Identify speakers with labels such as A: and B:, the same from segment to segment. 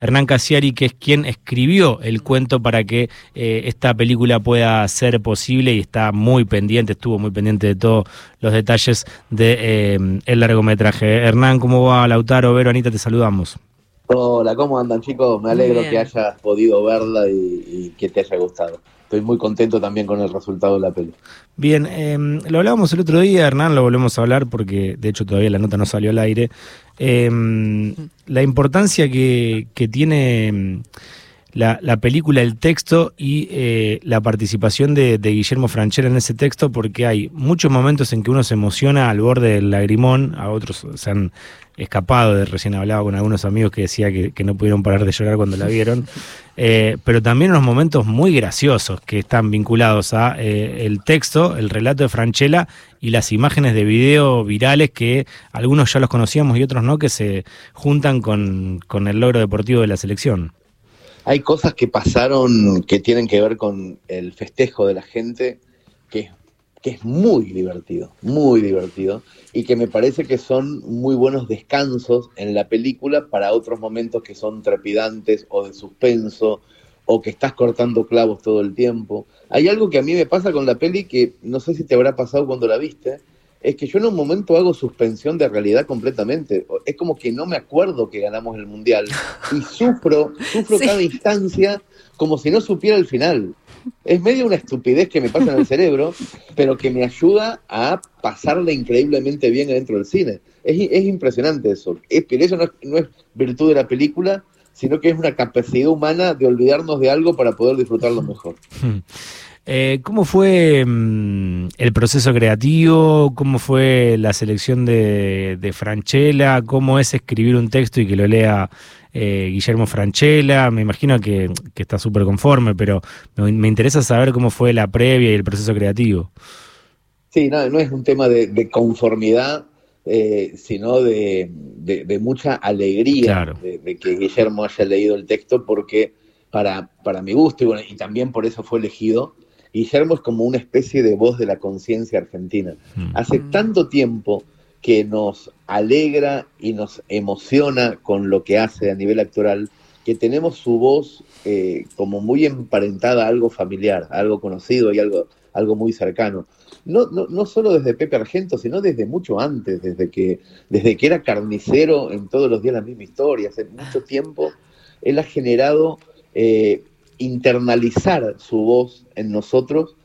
A: Hernán Casiari, que es quien escribió el cuento para que eh, esta película pueda ser posible y está muy pendiente, estuvo muy pendiente de todos los detalles del de, eh, largometraje. Hernán, ¿cómo va Lautaro? Vero, Anita, te saludamos.
B: Hola, ¿cómo andan chicos? Me alegro que hayas podido verla y, y que te haya gustado estoy muy contento también con el resultado de la peli.
A: Bien, eh, lo hablábamos el otro día, Hernán, lo volvemos a hablar porque de hecho todavía la nota no salió al aire. Eh, la importancia que, que tiene em, la, la, película, el texto y eh, la participación de, de, Guillermo Franchella en ese texto, porque hay muchos momentos en que uno se emociona al borde del lagrimón, a otros se han escapado, de recién hablaba con algunos amigos que decía que, no pudieron parar de llorar cuando la vieron, eh, pero también unos momentos muy graciosos que están vinculados a eh, el texto, el relato de Franchella y las imágenes de video virales que algunos ya los conocíamos y otros no, que se juntan con, con el logro deportivo de la selección.
B: Hay cosas que pasaron que tienen que ver con el festejo de la gente, que que es muy divertido, muy divertido, y que me parece que son muy buenos descansos en la película para otros momentos que son trepidantes o de suspenso, o que estás cortando clavos todo el tiempo. Hay algo que a mí me pasa con la peli que no sé si te habrá pasado cuando la viste, es que yo en un momento hago suspensión de realidad completamente. Es como que no me acuerdo que ganamos el mundial y sufro, sufro cada instancia como si no supiera el final. Es medio una estupidez que me pasa en el cerebro, pero que me ayuda a pasarla increíblemente bien dentro del cine. Es, impresionante eso. Es, pero eso no es, no es virtud de la película, sino que es una capacidad humana de olvidarnos de algo para poder disfrutarlo mejor.
A: Eh, ¿Cómo fue mm, el proceso creativo? ¿Cómo fue la selección de, de, Franchella? ¿Cómo es escribir un texto y que lo lea eh, Guillermo Franchella? Me imagino que, está súper conforme, pero me, interesa saber cómo fue la previa y el proceso creativo.
B: Sí, no, no es un tema de, conformidad, eh, sino de, mucha alegría de, que Guillermo haya leído el texto, porque para, para mi gusto, y también por eso fue elegido, Guillermo es como una especie de voz de la conciencia argentina. Mm. Hace mm. tanto tiempo que nos alegra y nos emociona con lo que hace a nivel actoral, que tenemos su voz eh, como muy emparentada a algo familiar, algo conocido y algo, algo muy cercano. No, no, no, solo desde Pepe Argento, sino desde mucho antes, desde que, desde que era carnicero en todos los días la misma historia, hace mucho tiempo, él ha generado eh, internalizar su voz en nosotros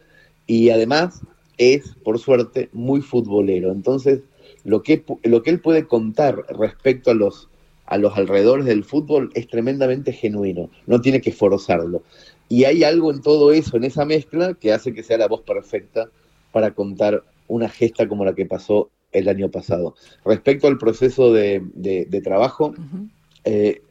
B: y además es, por suerte, muy futbolero. Entonces, lo que, lo que él puede contar respecto a los, a los alrededores del fútbol es tremendamente genuino, no tiene que forzarlo. Y hay algo en todo eso, en esa mezcla, que hace que sea la voz perfecta para contar una gesta como la que pasó el año pasado. Respecto al proceso de, trabajo, eh,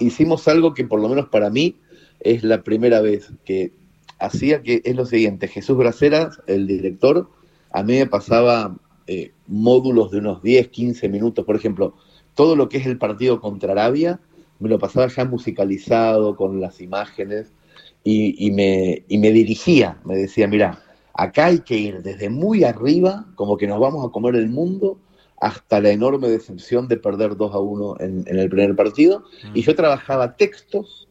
B: hicimos algo que por lo menos para mí es la primera vez que hacía que es lo siguiente, Jesús Graceras, el director, a mí me pasaba eh, módulos de unos 10, 15 minutos, por ejemplo, todo lo que es el partido contra Arabia, me lo pasaba ya musicalizado con las imágenes y, me, y me dirigía, me decía, mira, acá hay que ir desde muy arriba, como que nos vamos a comer el mundo, hasta la enorme decepción de perder 2 a 1 en, en el primer partido. Y yo trabajaba textos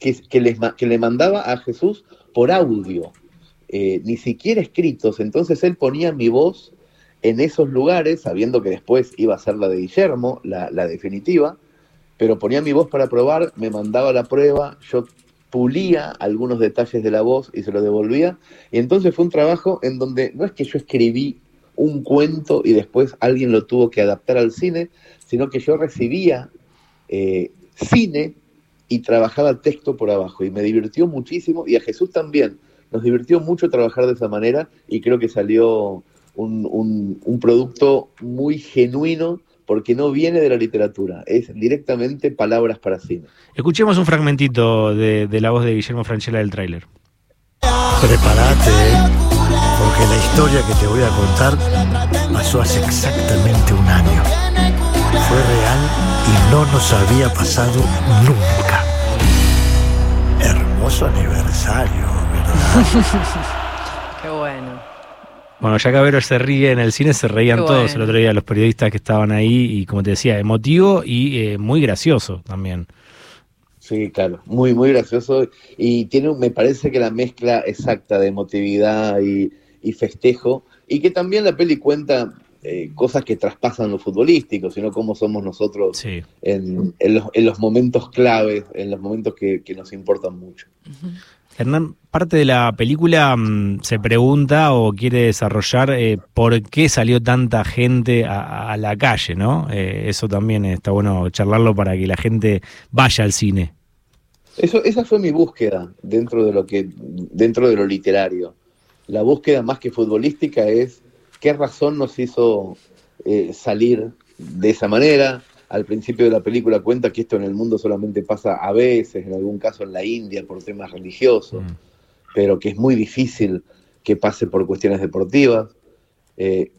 B: que, le mandaba a Jesús por audio, eh, ni siquiera escritos. Entonces él ponía mi voz en esos lugares, sabiendo que después iba a ser la de Guillermo, la, definitiva, pero ponía mi voz para probar, me mandaba la prueba, yo pulía algunos detalles de la voz y se lo devolvía. Y entonces fue un trabajo en donde no es que yo escribí un cuento y después alguien lo tuvo que adaptar al cine, sino que yo recibía eh, cine y trabajaba texto por abajo y me divirtió muchísimo y a Jesús también. Nos divirtió mucho trabajar de esa manera y creo que salió un, producto muy genuino porque no viene de la literatura, es directamente palabras para cine.
A: Escuchemos un fragmentito de, la voz de Guillermo Franchella del tráiler.
C: Prepárate, porque la historia que te voy a contar pasó hace exactamente un año. Fue real y no nos había pasado nunca aniversario, ¿verdad?
D: Qué bueno.
A: Bueno, ya Cabero se ríe en el cine, se reían todos el otro día los periodistas que estaban ahí y como te decía, emotivo y eh, muy gracioso también.
B: Sí, claro, muy, muy gracioso. Y tiene, me parece que la mezcla exacta de emotividad y, festejo, y que también la peli cuenta eh, cosas que traspasan lo futbolístico, sino cómo somos nosotros en, los, momentos claves, en los momentos que, nos importan mucho.
A: Hernán, parte de la película mm, se pregunta o quiere desarrollar eh, por qué salió tanta gente a, la calle, ¿no? Eh, eso también está bueno charlarlo para que la gente vaya al cine.
B: Eso, esa fue mi búsqueda dentro de lo que, dentro de lo literario. La búsqueda más que futbolística es qué razón nos hizo eh, salir de esa manera, al principio de la película cuenta que esto en el mundo solamente pasa a veces, en algún caso en la India por temas religiosos, mm. pero que es muy difícil que pase por cuestiones deportivas. Eh,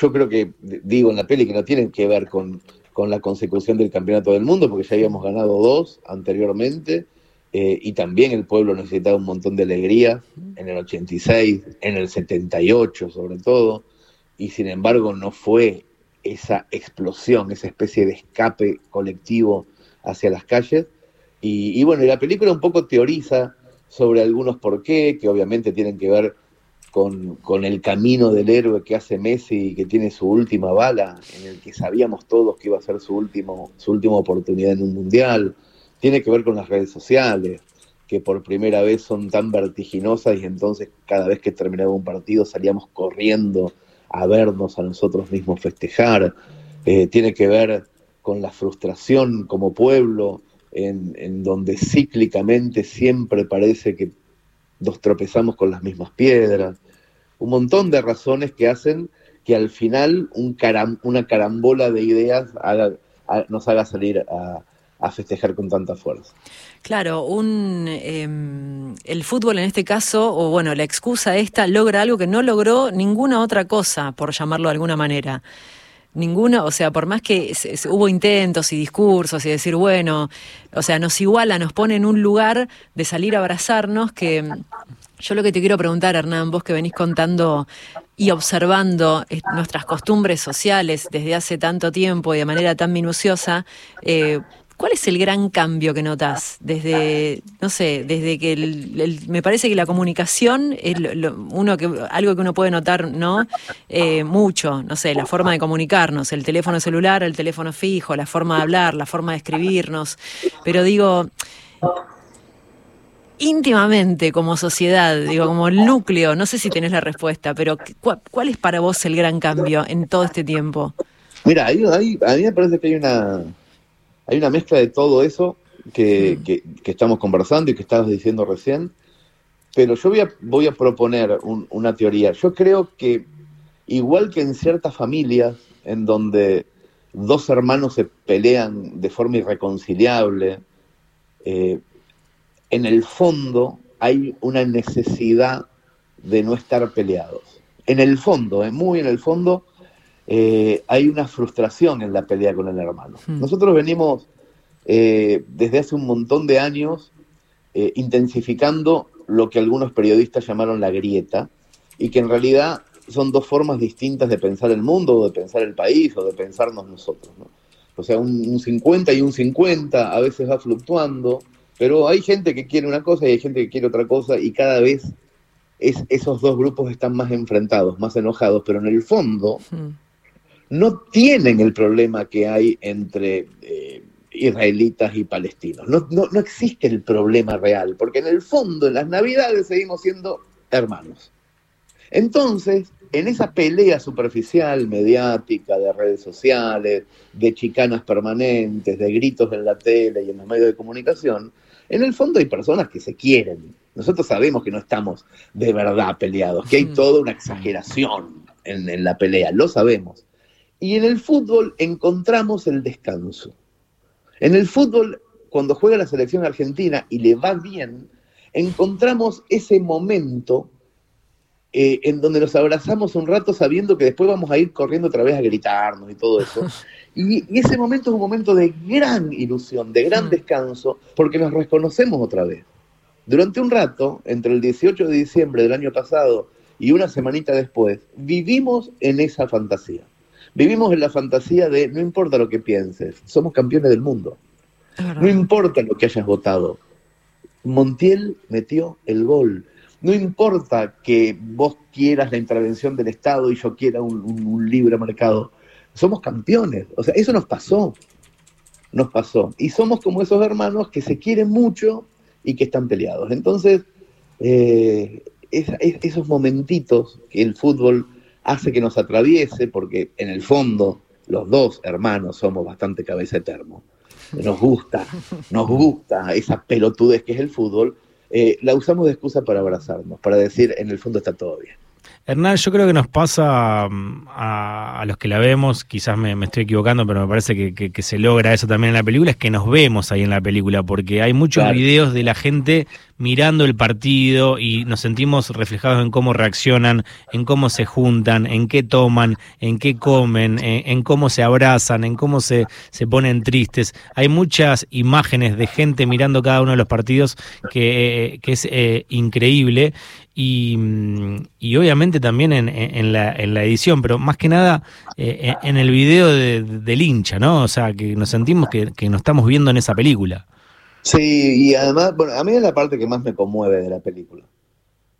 B: yo creo que, digo en la peli, que no tienen que ver con, la consecución del campeonato del mundo, porque ya habíamos ganado dos anteriormente, eh, y también el pueblo necesitaba un montón de alegría en el 86, en el 78 sobre todo, y sin embargo no fue esa explosión, esa especie de escape colectivo hacia las calles. Y, bueno, la película un poco teoriza sobre algunos por qué, que obviamente tienen que ver con, con, el camino del héroe que hace Messi y que tiene su última bala, en el que sabíamos todos que iba a ser su, último, su última oportunidad en un mundial. Tiene que ver con las redes sociales, que por primera vez son tan vertiginosas y entonces cada vez que terminaba un partido salíamos corriendo a vernos a nosotros mismos festejar, eh, tiene que ver con la frustración como pueblo, en, donde cíclicamente siempre parece que nos tropezamos con las mismas piedras, un montón de razones que hacen que al final un una carambola de ideas nos haga salir a, a festejar con tanta fuerza.
D: Claro, un, em, el fútbol en este caso, o bueno, la excusa esta, logra algo que no logró ninguna otra cosa, por llamarlo de alguna manera. Ninguna, o sea, por más que hubo intentos y discursos y decir, bueno, o sea, nos iguala, nos pone en un lugar de salir a abrazarnos que yo lo que te quiero preguntar, Hernán, vos que venís contando y observando nuestras costumbres sociales desde hace tanto tiempo y de manera tan minuciosa, eh, ¿Cuál es el gran cambio que notas desde, no sé, desde que me parece que la comunicación es uno que, algo que uno puede notar, ¿no? Eh, mucho, no sé, la forma de comunicarnos, el teléfono celular, el teléfono fijo, la forma de hablar, la forma de escribirnos. Pero digo, íntimamente como sociedad, digo, como el núcleo, no sé si tenés la respuesta, pero ¿cuál, es para vos el gran cambio en todo este tiempo?
B: Mira, a mí me parece que hay una hay una mezcla de todo eso que, estamos conversando y que estabas diciendo recién, pero yo voy a, voy a proponer una teoría. Yo creo que igual que en ciertas familias en donde dos hermanos se pelean de forma irreconciliable, eh, en el fondo hay una necesidad de no estar peleados. En el fondo, eh, muy en el fondo, eh, hay una frustración en la pelea con el hermano. Hmm. Nosotros venimos eh, desde hace un montón de años eh, intensificando lo que algunos periodistas llamaron la grieta, y que en realidad son dos formas distintas de pensar el mundo, o de pensar el país, o de pensarnos nosotros. O sea, un, 50 y un 50 a veces va fluctuando, pero hay gente que quiere una cosa y hay gente que quiere otra cosa, y cada vez es, esos dos grupos están más enfrentados, más enojados, pero en el fondo... Hmm no tienen el problema que hay entre eh, israelitas y palestinos. No, no, existe el problema real, porque en el fondo, en las Navidades, seguimos siendo hermanos. Entonces, en esa pelea superficial, mediática, de redes sociales, de chicanas permanentes, de gritos en la tele y en los medios de comunicación, en el fondo hay personas que se quieren. Nosotros sabemos que no estamos de verdad peleados, que hay toda una exageración en la pelea, lo sabemos. Y en el fútbol encontramos el descanso. En el fútbol, cuando juega la selección argentina y le va bien, encontramos ese momento eh, en donde nos abrazamos un rato sabiendo que después vamos a ir corriendo otra vez a gritarnos y todo eso. Y, y, ese momento es un momento de gran ilusión, de gran mm. descanso, porque nos reconocemos otra vez. Durante un rato, entre el 18 de diciembre del año pasado y una semanita después, vivimos en esa fantasía. Vivimos en la fantasía de no importa lo que pienses, somos campeones del mundo. No importa lo que hayas votado. Montiel metió el gol. No importa que vos quieras la intervención del Estado y yo quiera un, libre mercado. Somos campeones. O sea, eso nos pasó. Nos pasó. Y somos como esos hermanos que se quieren mucho y que están peleados. Entonces, eh, esos momentitos que el fútbol hace que nos atraviese, porque en el fondo los dos hermanos somos bastante cabeza de termo. Nos gusta, nos gusta esa pelotudez que es el fútbol, eh, la usamos de excusa para abrazarnos, para decir en el fondo está todo bien.
A: Hernán, yo creo que nos pasa mm, a, los que la vemos, quizás me, estoy equivocando, pero me parece que, se logra eso también en la película, es que nos vemos ahí en la película, porque hay muchos videos de la gente mirando el partido y nos sentimos reflejados en cómo reaccionan, en cómo se juntan, en qué toman, en qué comen, en, cómo se abrazan, en cómo se, se ponen tristes. Hay muchas imágenes de gente mirando cada uno de los partidos que, es eh, increíble y, y, obviamente también en, en, la, en, la, edición, pero más que nada eh, en el video del hincha, ¿no? O sea, que nos sentimos que, que nos estamos viendo en esa película.
B: Sí, y además, bueno, a mí es la parte que más me conmueve de la película,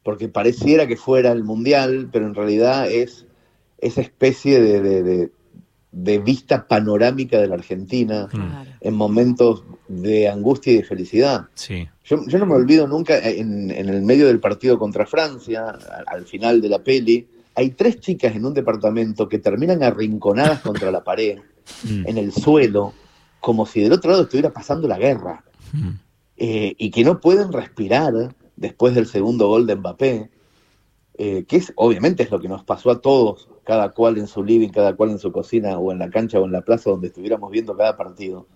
B: porque pareciera que fuera el mundial, pero en realidad es esa especie de, de, vista panorámica de la Argentina en momentos de angustia y de felicidad.
A: Sí.
B: Yo, no me olvido nunca, en, el medio del partido contra Francia, al, final de la peli, hay tres chicas en un departamento que terminan arrinconadas contra la pared, mm. en el suelo, como si del otro lado estuviera pasando la guerra. Eh, y que no pueden respirar después del segundo gol de Mbappé, eh, que es obviamente es lo que nos pasó a todos, cada cual en su living, cada cual en su cocina o en la cancha o en la plaza donde estuviéramos viendo cada partido.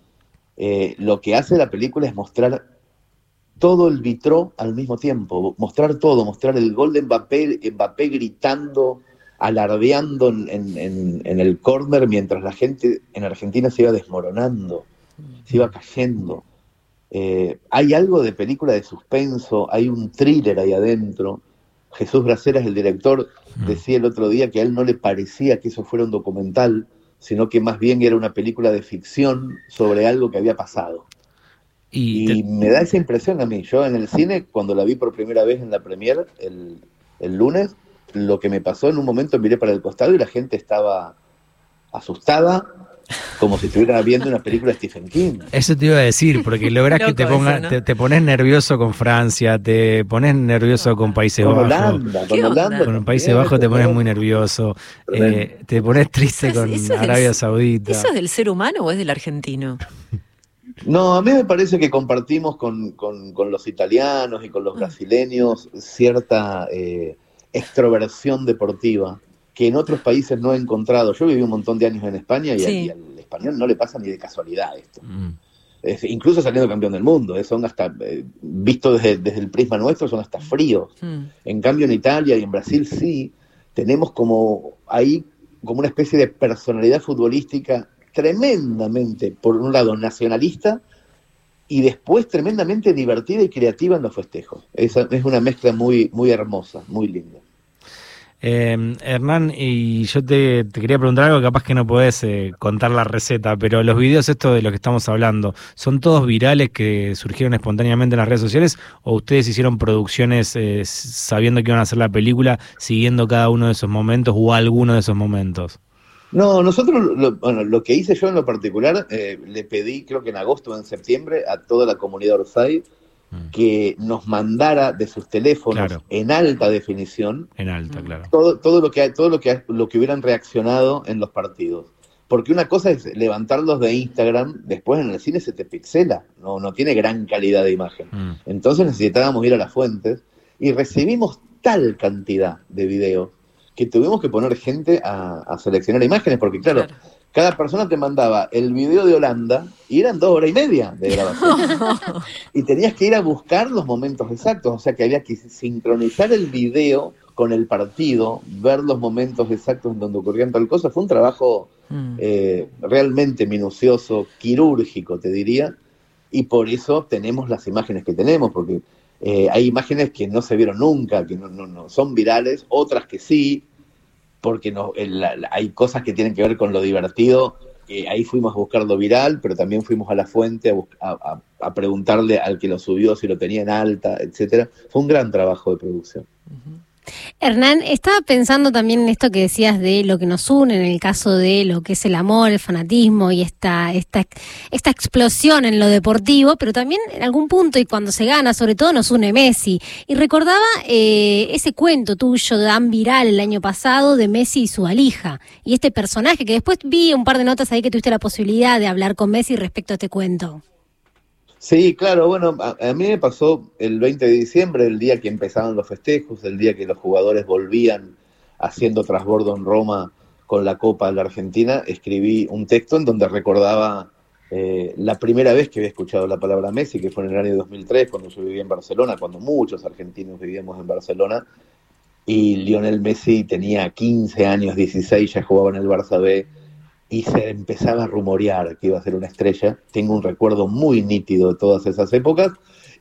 B: Eh, lo que hace la película es mostrar todo el vitró al mismo tiempo, mostrar todo, mostrar el gol de Mbappé, Mbappé gritando, alardeando en, en el córner mientras la gente en Argentina se iba desmoronando, se iba cayendo. Eh, hay algo de película de suspenso, hay un thriller ahí adentro. Jesús Braceras, el director, mm. decía el otro día que a él no le parecía que eso fuera un documental, sino que más bien era una película de ficción sobre algo que había pasado. Y, me da esa impresión a mí. Yo en el cine, cuando la vi por primera vez en la premier el, el lunes, lo que me pasó en un momento miré para el costado y la gente estaba asustada, como si estuviera viendo una película de Stephen King.
A: Eso te iba a decir, porque logras que te ponga, te, pones nervioso con Francia, te pones nervioso con Países Bajos.
B: con Holanda.
A: Con Países Bajos te pones muy nervioso. Eh, te pones triste con Arabia Saudita.
D: ¿Eso es del ser humano o es del argentino?
B: No, a mí me parece que compartimos con, los italianos y con los ah. brasileños cierta eh, extroversión deportiva que en otros países no he encontrado. Yo viví un montón de años en España y, al, español no le pasa ni de casualidad esto. Mm. incluso saliendo campeón del mundo, eh, son hasta, eh, visto desde, el prisma nuestro, son hasta fríos. Mm. En cambio en Italia y en Brasil sí, tenemos como ahí como una especie de personalidad futbolística tremendamente, por un lado, nacionalista y después tremendamente divertida y creativa en los festejos. Es, es una mezcla muy, muy hermosa, muy linda.
A: Eh, Hernán, y yo te, quería preguntar algo, capaz que no podés eh, contar la receta, pero los videos estos de los que estamos hablando, ¿son todos virales que surgieron espontáneamente en las redes sociales o ustedes hicieron producciones eh, sabiendo que iban a hacer la película, siguiendo cada uno de esos momentos o alguno de esos momentos?
B: No, nosotros, lo, bueno, lo que hice yo en lo particular, eh, le pedí, creo que en agosto o en septiembre, a toda la comunidad Orsay Mm. que nos mandara de sus teléfonos en alta definición
A: en alta claro.
B: todo, todo lo que todo lo que lo que hubieran reaccionado en los partidos. Porque una cosa es levantarlos de Instagram después en el cine se te pixela no no tiene gran calidad de imagen. Mm. entonces necesitábamos ir a las fuentes y recibimos tal cantidad de videos que tuvimos que poner gente a, seleccionar imágenes porque claro cada persona te mandaba el video de Holanda y eran dos horas y media de grabación. y tenías que ir a buscar los momentos exactos, o sea que había que sincronizar el video con el partido, ver los momentos exactos en donde ocurrían tal cosa. Fue un trabajo mm. eh, realmente minucioso, quirúrgico, te diría, y por eso tenemos las imágenes que tenemos, porque eh, hay imágenes que no se vieron nunca, que no, no, no son virales, otras que sí, porque no, hay cosas que tienen que ver con lo divertido ahí fuimos a buscar lo viral, pero también fuimos a la fuente a, preguntarle al que lo subió si lo tenía en alta, etcétera. Fue un gran trabajo de producción.
E: Hernán, estaba pensando también en esto que decías de lo que nos une en el caso de lo que es el amor, el fanatismo y esta, esta, esta explosión en lo deportivo, pero también en algún punto y cuando se gana, sobre todo nos une Messi. Y recordaba eh, ese cuento tuyo tan viral el año pasado de Messi y su alija. Y este personaje que después vi un par de notas ahí que tuviste la posibilidad de hablar con Messi respecto a este cuento.
B: Sí, claro, bueno, a, mí me pasó el 20 de diciembre, el día que empezaban los festejos, el día que los jugadores volvían haciendo trasbordo en Roma con la Copa de la Argentina, escribí un texto en donde recordaba eh, la primera vez que había escuchado la palabra Messi, que fue en el año 2003, cuando yo vivía en Barcelona, cuando muchos argentinos vivíamos en Barcelona, y Lionel Messi tenía 15 años, 16, ya jugaba en el Barça B, y se empezaba a rumorear que iba a ser una estrella. Tengo un recuerdo muy nítido de todas esas épocas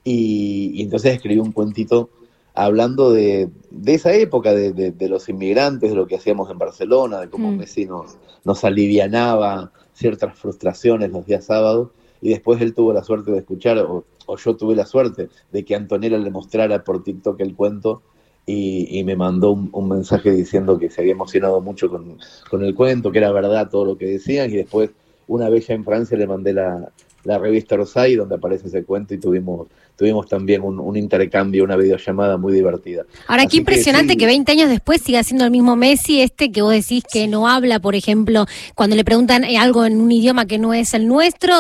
B: y, entonces escribí un cuentito hablando de, esa época, de, los inmigrantes, de lo que hacíamos en Barcelona, de cómo mm. Messi nos, nos alivianaba ciertas frustraciones los días sábados. Y después él tuvo la suerte de escuchar, o, o yo tuve la suerte de que Antonella le mostrara por TikTok el cuento y, me mandó un, mensaje diciendo que se había emocionado mucho con, con, el cuento, que era verdad todo lo que decían, y después, una vez ya en Francia, le mandé la, la revista Rosai, donde aparece ese cuento y tuvimos, tuvimos también un, intercambio, una videollamada muy divertida.
E: Ahora, qué impresionante que, 20 años después siga siendo el mismo Messi, este que vos decís que no habla, por ejemplo, cuando le preguntan eh, algo en un idioma que no es el nuestro,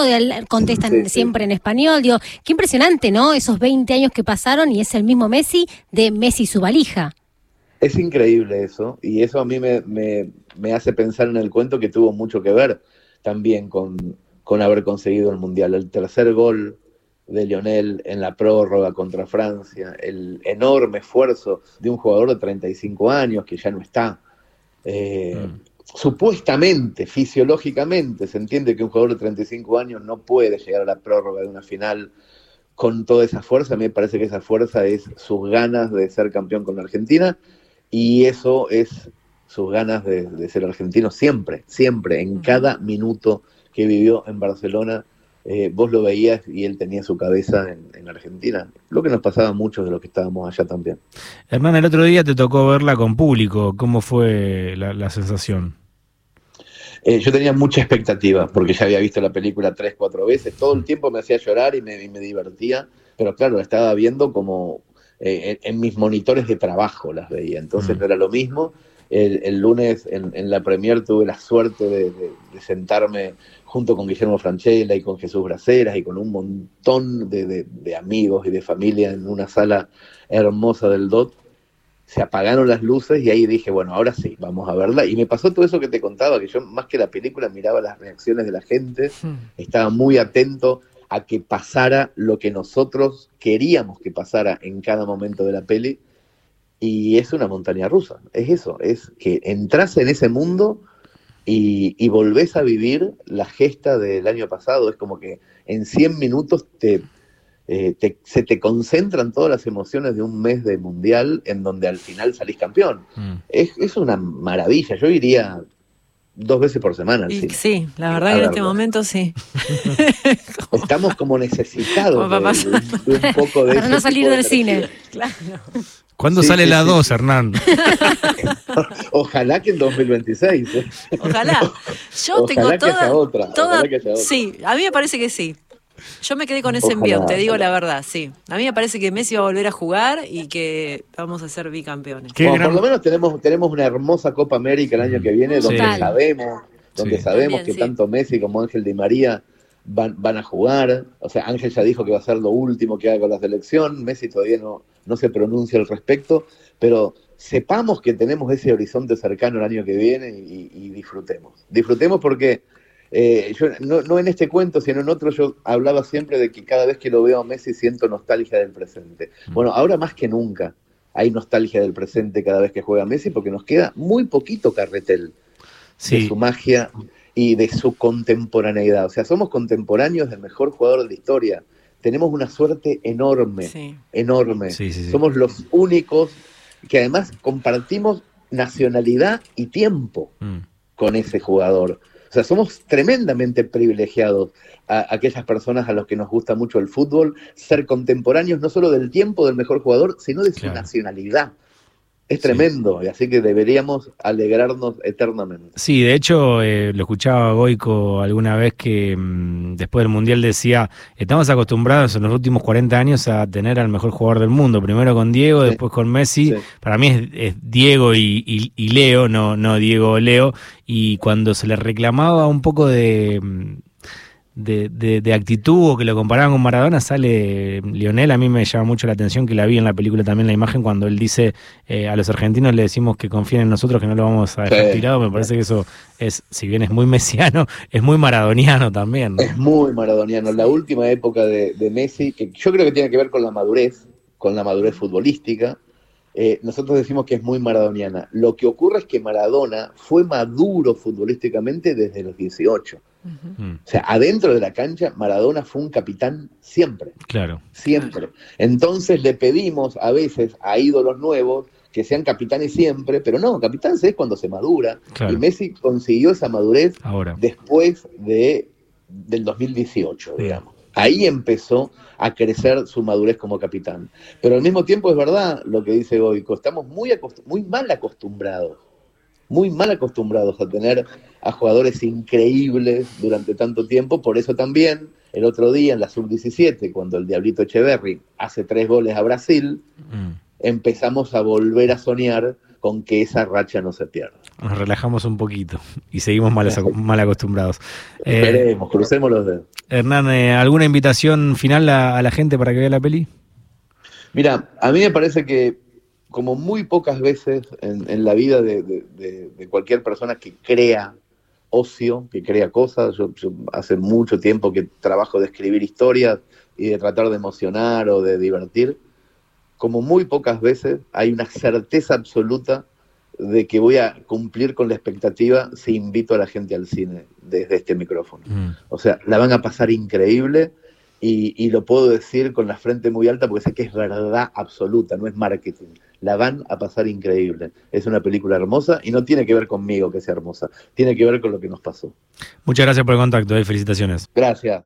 E: contestan siempre en español. Digo, qué impresionante, ¿no? Esos 20 años que pasaron y es el mismo Messi de Messi su valija.
B: Es increíble eso, y eso a mí me, me, me hace pensar en el cuento que tuvo mucho que ver también con, con haber conseguido el Mundial. El tercer gol de Lionel en la prórroga contra Francia, el enorme esfuerzo de un jugador de 35 años que ya no está. Eh, mm. Supuestamente, fisiológicamente, se entiende que un jugador de 35 años no puede llegar a la prórroga de una final con toda esa fuerza. A mí me parece que esa fuerza es sus ganas de ser campeón con la Argentina y eso es sus ganas de, de ser argentino siempre, siempre, en cada minuto que vivió en Barcelona, eh, vos lo veías y él tenía su cabeza en, Argentina. Lo que nos pasaba a muchos de los que estábamos allá también.
A: Hermana, el otro día te tocó verla con público. ¿Cómo fue la, sensación?
B: Eh, yo tenía mucha expectativa porque ya había visto la película tres, cuatro veces. Todo el tiempo me hacía llorar y me, divertía. Pero claro, la estaba viendo como eh, en, mis monitores de trabajo las veía. Entonces mm. no era lo mismo. El, lunes en, la premier tuve la suerte de sentarme junto con Guillermo Franchella y con Jesús Braceras y con un montón de, amigos y de familia en una sala hermosa del DOT, se apagaron las luces y ahí dije, bueno, ahora sí, vamos a verla. Y me pasó todo eso que te contaba, que yo más que la película miraba las reacciones de la gente, hmm. estaba muy atento a que pasara lo que nosotros queríamos que pasara en cada momento de la peli. Y es una montaña rusa, es eso, es que entras en ese mundo y, volvés a vivir la gesta del año pasado. Es como que en 100 minutos eh, te, se te concentran todas las emociones de un mes de mundial en donde al final salís campeón. Mm. Es, una maravilla. Yo iría dos veces por semana.
D: sí, la verdad que en este momento sí.
B: Estamos como necesitados de, un poco de...
E: Para no salir del cine.
A: Claro. ¿Cuándo sale la 2, Hernán?
B: Ojalá que en 2026.
D: ¿eh? Ojalá. Yo tengo toda, que haya otra. Sí, a mí me parece que sí. Yo me quedé con ese envío, te digo la verdad, sí. A mí me parece que Messi va a volver a jugar y que vamos a ser bicampeones.
B: Por lo menos tenemos, tenemos una hermosa Copa América el año que viene, donde sabemos, donde sabemos que tanto Messi como Ángel Di María van, van a jugar. O sea, Ángel ya dijo que va a ser lo último que haga con la selección. Messi todavía no, no se pronuncia al respecto, pero sepamos que tenemos ese horizonte cercano el año que viene y, disfrutemos. Disfrutemos porque eh, yo no, en este cuento, sino en otro, yo hablaba siempre de que cada vez que lo veo a Messi siento nostalgia del presente. Mm. Bueno, ahora más que nunca hay nostalgia del presente cada vez que juega Messi porque nos queda muy poquito carretel de su magia y de su contemporaneidad. O sea, somos contemporáneos del mejor jugador de la historia tenemos una suerte enorme, enorme. Somos los únicos que además compartimos nacionalidad y tiempo mm. con ese jugador. Sea, somos tremendamente privilegiados a, aquellas personas a los que nos gusta mucho el fútbol, ser contemporáneos no solo del tiempo del mejor jugador, sino de su nacionalidad. Es tremendo, y así que deberíamos alegrarnos eternamente.
A: Sí, de hecho, eh, lo escuchaba Goico alguna vez que mm, después del Mundial decía, estamos acostumbrados en los últimos 40 años a tener al mejor jugador del mundo, primero con Diego, después con Messi. Para mí es, Diego y, Leo, no, no Diego o Leo, y cuando se le reclamaba un poco de mm, de, de, actitud o que lo comparaban con Maradona, sale Lionel. A mí me llama mucho la atención que la vi en la película también la imagen cuando él dice eh, a los argentinos le decimos que confíen en nosotros, que no lo vamos a dejar tirado. Me parece que eso es, si bien es muy mesiano, es muy maradoniano también.
B: Es muy maradoniano. La última época de, de Messi, que yo creo que tiene que ver con la madurez, con la madurez futbolística. Eh, nosotros decimos que es muy maradoniana. Lo que ocurre es que Maradona fue maduro futbolísticamente desde los 18. O sea, adentro de la cancha, Maradona fue un capitán siempre.
A: Claro.
B: Siempre. Entonces le pedimos a veces a ídolos nuevos que sean capitanes siempre, pero no, capitán se es cuando se madura. Y Messi consiguió esa madurez después de, del 2018, digamos. Ahí empezó a crecer su madurez como capitán. Pero al mismo tiempo es verdad lo que dice Goico, estamos muy, muy mal acostumbrados, muy mal acostumbrados a tener a jugadores increíbles durante tanto tiempo, por eso también el otro día en la sub-17, cuando el Diablito Echeverry hace tres goles a Brasil, mm. empezamos a volver a soñar con que esa racha no se pierda.
A: Nos relajamos un poquito y seguimos mal, mal acostumbrados.
B: Esperemos, crucemos los dedos.
A: Hernán, eh, ¿alguna invitación final a, la gente para que vea la peli?
B: Mira, a mí me parece que como muy pocas veces en, la vida de, cualquier persona que crea ocio, que crea cosas, yo, hace mucho tiempo que trabajo de escribir historias y de tratar de emocionar o de divertir, como muy pocas veces, hay una certeza absoluta de que voy a cumplir con la expectativa si invito a la gente al cine desde este micrófono. Mm. O sea, la van a pasar increíble y, lo puedo decir con la frente muy alta porque sé que es verdad absoluta, no es marketing. La van a pasar increíble. Es una película hermosa y no tiene que ver conmigo que sea hermosa, tiene que ver con lo que nos pasó.
A: Muchas gracias por el contacto y felicitaciones.
B: Gracias.